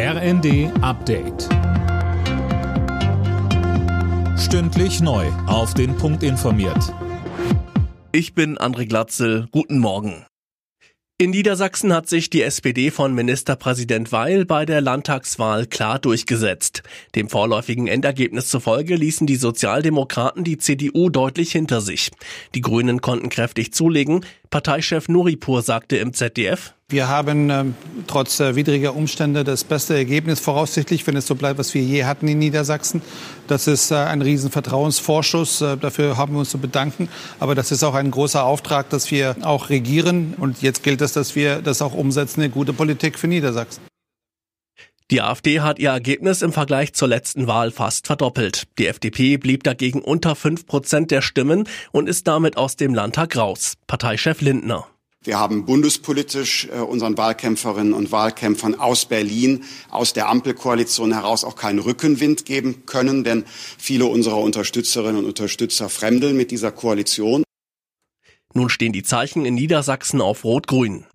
RND Update. Stündlich neu. Auf den Punkt informiert. Ich bin André Glatzel. Guten Morgen. In Niedersachsen hat sich die SPD von Ministerpräsident Weil bei der Landtagswahl klar durchgesetzt. Dem vorläufigen Endergebnis zufolge ließen die Sozialdemokraten die CDU deutlich hinter sich. Die Grünen konnten kräftig zulegen. Parteichef Nuripur sagte im ZDF, wir haben äh, trotz äh, widriger Umstände das beste Ergebnis voraussichtlich, wenn es so bleibt, was wir je hatten in Niedersachsen. Das ist äh, ein Riesenvertrauensvorschuss. Äh, dafür haben wir uns zu bedanken. Aber das ist auch ein großer Auftrag, dass wir auch regieren. Und jetzt gilt es, dass wir das auch umsetzen, eine gute Politik für Niedersachsen. Die AfD hat ihr Ergebnis im Vergleich zur letzten Wahl fast verdoppelt. Die FDP blieb dagegen unter fünf Prozent der Stimmen und ist damit aus dem Landtag raus. Parteichef Lindner. Wir haben bundespolitisch äh, unseren Wahlkämpferinnen und Wahlkämpfern aus Berlin, aus der Ampelkoalition heraus auch keinen Rückenwind geben können, denn viele unserer Unterstützerinnen und Unterstützer fremdeln mit dieser Koalition. Nun stehen die Zeichen in Niedersachsen auf Rot-Grün.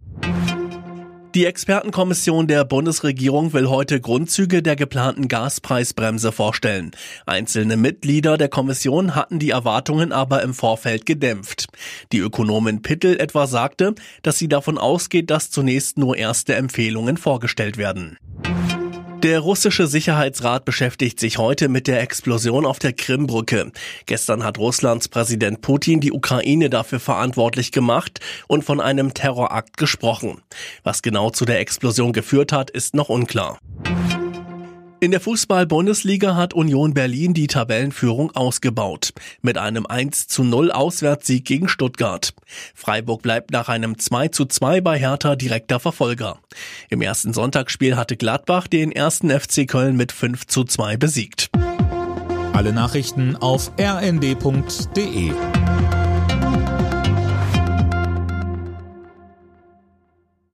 Die Expertenkommission der Bundesregierung will heute Grundzüge der geplanten Gaspreisbremse vorstellen. Einzelne Mitglieder der Kommission hatten die Erwartungen aber im Vorfeld gedämpft. Die Ökonomin Pittel etwa sagte, dass sie davon ausgeht, dass zunächst nur erste Empfehlungen vorgestellt werden. Der russische Sicherheitsrat beschäftigt sich heute mit der Explosion auf der Krimbrücke. Gestern hat Russlands Präsident Putin die Ukraine dafür verantwortlich gemacht und von einem Terrorakt gesprochen. Was genau zu der Explosion geführt hat, ist noch unklar. In der Fußball-Bundesliga hat Union Berlin die Tabellenführung ausgebaut. Mit einem 1 zu 0 Auswärtssieg gegen Stuttgart. Freiburg bleibt nach einem 2 zu 2 bei Hertha direkter Verfolger. Im ersten Sonntagsspiel hatte Gladbach den ersten FC Köln mit 5 zu 2 besiegt. Alle Nachrichten auf rnd.de